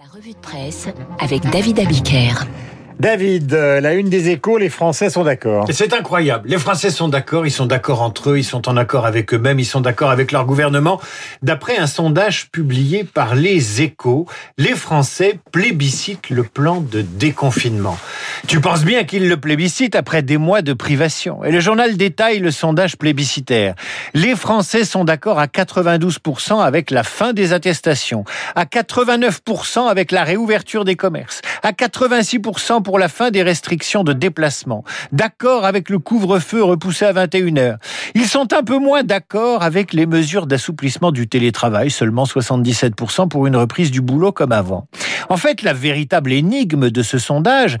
La revue de presse avec David Abiker. David, euh, la une des échos, les Français sont d'accord. C'est incroyable. Les Français sont d'accord, ils sont d'accord entre eux, ils sont en accord avec eux-mêmes, ils sont d'accord avec leur gouvernement. D'après un sondage publié par les échos, les Français plébiscitent le plan de déconfinement. Tu penses bien qu'ils le plébiscitent après des mois de privation. Et le journal détaille le sondage plébiscitaire. Les Français sont d'accord à 92% avec la fin des attestations, à 89% avec la réouverture des commerces, à 86% pour la fin des restrictions de déplacement, d'accord avec le couvre-feu repoussé à 21h. Ils sont un peu moins d'accord avec les mesures d'assouplissement du télétravail, seulement 77% pour une reprise du boulot comme avant. En fait, la véritable énigme de ce sondage,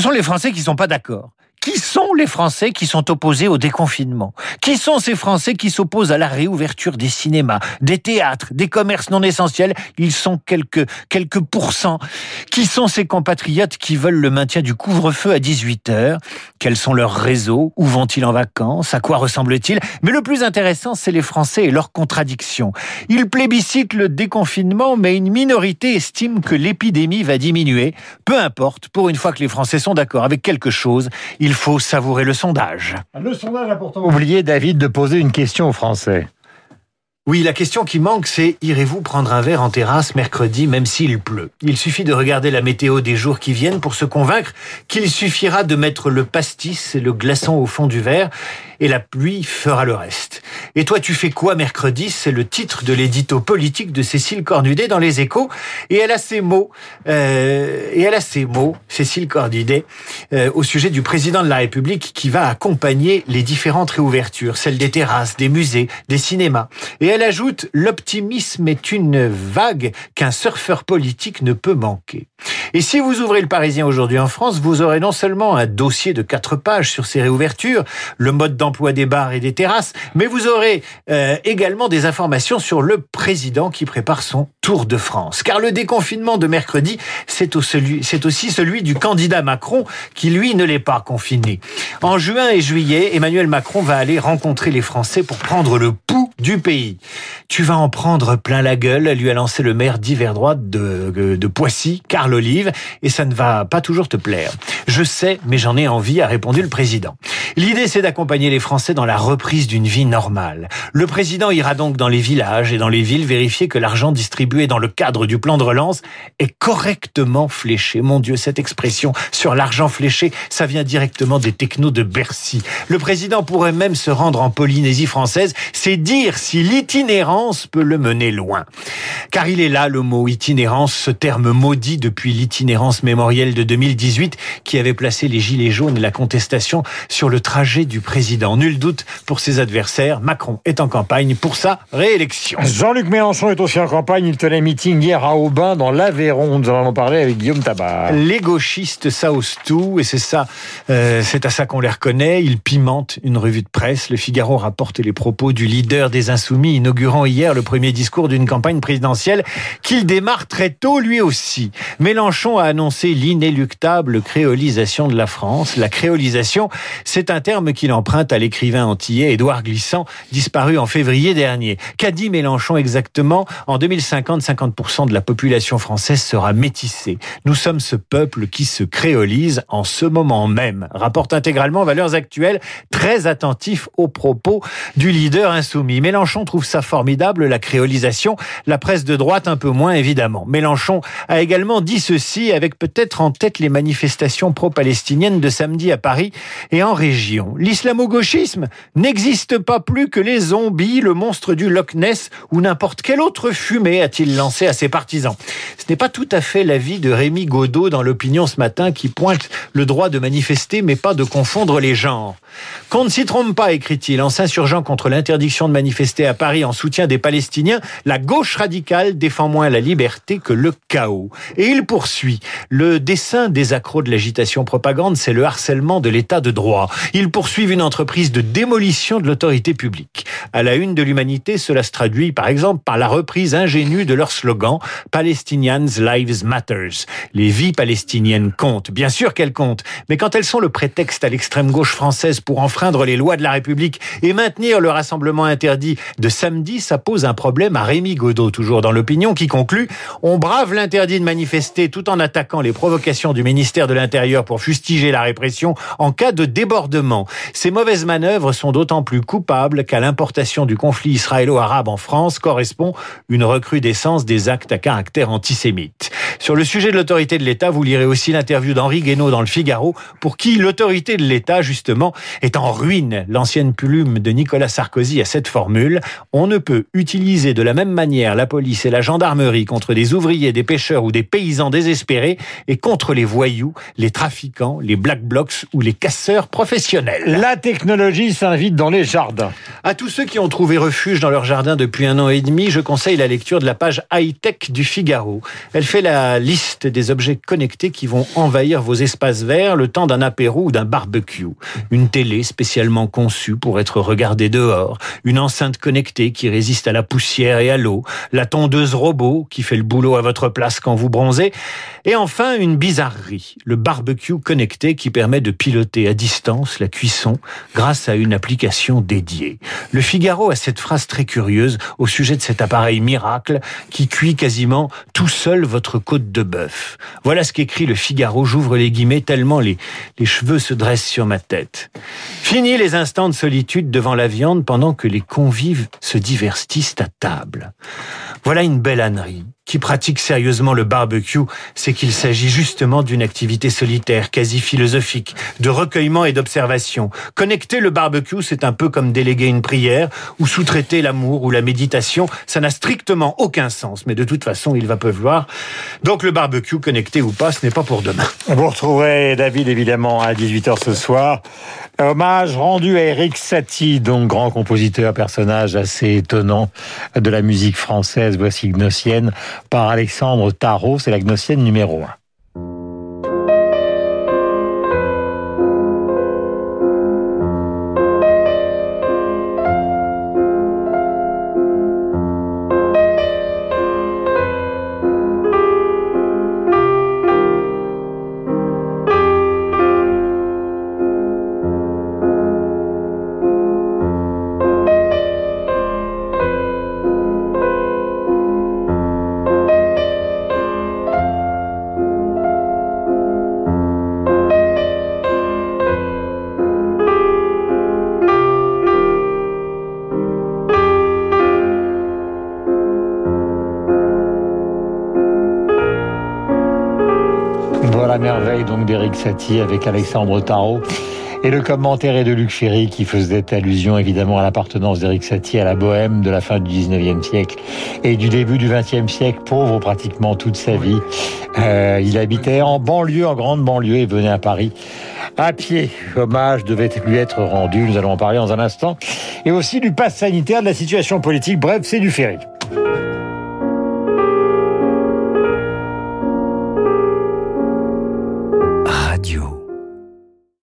sont les Français qui sont pas d'accord. Qui sont les Français qui sont opposés au déconfinement? Qui sont ces Français qui s'opposent à la réouverture des cinémas, des théâtres, des commerces non essentiels? Ils sont quelques, quelques pourcents. Qui sont ces compatriotes qui veulent le maintien du couvre-feu à 18 heures? Quels sont leurs réseaux? Où vont-ils en vacances? À quoi ressemblent-ils? Mais le plus intéressant, c'est les Français et leurs contradictions. Ils plébiscitent le déconfinement, mais une minorité estime que l'épidémie va diminuer. Peu importe, pour une fois que les Français sont d'accord avec quelque chose, il faut savourer le sondage. Le sondage a pourtant oublié, David, de poser une question aux Français. Oui, la question qui manque, c'est irez-vous prendre un verre en terrasse mercredi même s'il pleut? Il suffit de regarder la météo des jours qui viennent pour se convaincre qu'il suffira de mettre le pastis et le glaçon au fond du verre et la pluie fera le reste. Et toi, tu fais quoi mercredi? C'est le titre de l'édito politique de Cécile Cornudet dans Les Échos. Et elle a ces mots, euh, et elle a ces mots, Cécile Cornudet, euh, au sujet du président de la République qui va accompagner les différentes réouvertures, celles des terrasses, des musées, des cinémas. Et elle ajoute, l'optimisme est une vague qu'un surfeur politique ne peut manquer. Et si vous ouvrez le Parisien aujourd'hui en France, vous aurez non seulement un dossier de quatre pages sur ces réouvertures, le mode d'emploi des bars et des terrasses, mais vous aurez euh, également des informations sur le président qui prépare son Tour de France. Car le déconfinement de mercredi, c'est aussi celui du candidat Macron qui, lui, ne l'est pas confiné. En juin et juillet, Emmanuel Macron va aller rencontrer les Français pour prendre le pouls du pays. Tu vas en prendre plein la gueule, lui a lancé le maire d'hiver droite de, de Poissy, Carl Olive, et ça ne va pas toujours te plaire. Je sais, mais j'en ai envie, a répondu le président. L'idée, c'est d'accompagner les Français dans la reprise d'une vie normale. Le président ira donc dans les villages et dans les villes vérifier que l'argent distribué dans le cadre du plan de relance est correctement fléché. Mon Dieu, cette expression sur l'argent fléché, ça vient directement des technos de Bercy. Le président pourrait même se rendre en Polynésie française. C'est dire si l'itinérance peut le mener loin. Car il est là le mot itinérance, ce terme maudit depuis l'itinérance mémorielle de 2018 qui avait placé les gilets jaunes et la contestation sur le trajet du président. Nul doute pour ses adversaires, Macron est en campagne pour sa réélection. Jean-Luc Mélenchon est aussi en campagne. Il tenait meeting hier à Aubin, dans l'Aveyron. Nous en avons parlé avec Guillaume Tabar. Les gauchistes, ose tout, et c'est ça, euh, c'est à ça qu'on les reconnaît. Ils pimentent une revue de presse. Le Figaro rapporte les propos du leader des Insoumis, inaugurant hier le premier discours d'une campagne présidentielle qu'il démarre très tôt lui aussi. Mélenchon a annoncé l'inéluctable créolisation de la France. La créolisation, c'est un terme qu'il emprunte à l'écrivain antillais Édouard Glissant, disparu en février dernier. Qu'a dit Mélenchon exactement? En 2050, 50% de la population française sera métissée. Nous sommes ce peuple qui se créolise en ce moment même. Rapporte intégralement Valeurs Actuelles, très attentif aux propos du leader insoumis. Mélenchon trouve ça formidable, la créolisation. La presse de droite, un peu moins, évidemment. Mélenchon a également dit ceci avec peut-être en tête les manifestations pro-palestiniennes de samedi à Paris et en région L'islamo-gauchisme n'existe pas plus que les zombies, le monstre du Loch Ness ou n'importe quelle autre fumée, a-t-il lancé à ses partisans. Ce n'est pas tout à fait l'avis de Rémi Godot dans l'opinion ce matin qui pointe le droit de manifester mais pas de confondre les genres. Qu'on ne s'y trompe pas, écrit-il, en s'insurgeant contre l'interdiction de manifester à Paris en soutien des Palestiniens, la gauche radicale défend moins la liberté que le chaos. Et il poursuit. Le dessin des accros de l'agitation propagande, c'est le harcèlement de l'état de droit. Ils poursuivent une entreprise de démolition de l'autorité publique. À la une de l'humanité, cela se traduit par exemple par la reprise ingénue de leur slogan Palestinians Lives Matters. Les vies palestiniennes comptent. Bien sûr qu'elles comptent, mais quand elles sont le prétexte à l'extrême gauche française pour enfreindre les lois de la République et maintenir le rassemblement interdit de samedi, ça pose un problème à Rémi Godot, toujours dans l'opinion, qui conclut On brave l'interdit de manifester tout en attaquant les provocations du ministère de l'Intérieur pour fustiger la répression en cas de débordement. Ces mauvaises manœuvres sont d'autant plus coupables qu'à l'importation du conflit israélo-arabe en France correspond une recrudescence des actes à caractère antisémite. Sur le sujet de l'autorité de l'État, vous lirez aussi l'interview d'Henri Guénaud dans le Figaro, pour qui l'autorité de l'État, justement, est en ruine. L'ancienne plume de Nicolas Sarkozy a cette formule. On ne peut utiliser de la même manière la police et la gendarmerie contre des ouvriers, des pêcheurs ou des paysans désespérés et contre les voyous, les trafiquants, les black blocs ou les casseurs professionnels. La technologie s'invite dans les jardins. À tous ceux qui ont trouvé refuge dans leur jardin depuis un an et demi, je conseille la lecture de la page high-tech du Figaro. Elle fait la liste des objets connectés qui vont envahir vos espaces verts le temps d'un apéro ou d'un barbecue. Une télé spécialement conçue pour être regardée dehors, une enceinte connectée qui résiste à la poussière et à l'eau, la tondeuse robot qui fait le boulot à votre place quand vous bronzez, et enfin une bizarrerie, le barbecue connecté qui permet de piloter à distance la cuisson grâce à une application dédiée. Le Figaro a cette phrase très curieuse au sujet de cet appareil miracle qui cuit quasiment tout seul votre côte de bœuf. Voilà ce qu'écrit le Figaro, j'ouvre les guillemets tellement les, les cheveux se dressent sur ma tête. Fini les instants de solitude devant la viande pendant que les convives se divertissent à table. Voilà une belle ânerie qui pratique sérieusement le barbecue, c'est qu'il s'agit justement d'une activité solitaire, quasi philosophique, de recueillement et d'observation. Connecter le barbecue, c'est un peu comme déléguer une prière, ou sous-traiter l'amour ou la méditation. Ça n'a strictement aucun sens, mais de toute façon, il va pleuvoir. Donc le barbecue, connecté ou pas, ce n'est pas pour demain. Vous retrouverez David, évidemment, à 18h ce soir. Hommage rendu à Eric Satie, donc grand compositeur, personnage assez étonnant de la musique française, voici Gnossienne, par Alexandre Tarot, c'est la Gnossienne numéro 1. Donc d'Eric Satie avec Alexandre Tarot. Et le commentaire est de Luc Ferry qui faisait allusion évidemment à l'appartenance d'Eric Satie à la bohème de la fin du 19e siècle et du début du 20e siècle, pauvre pratiquement toute sa vie. Euh, il habitait en banlieue, en grande banlieue et venait à Paris à pied. Hommage devait lui être rendu, nous allons en parler dans un instant. Et aussi du pass sanitaire, de la situation politique, bref, c'est du Ferry.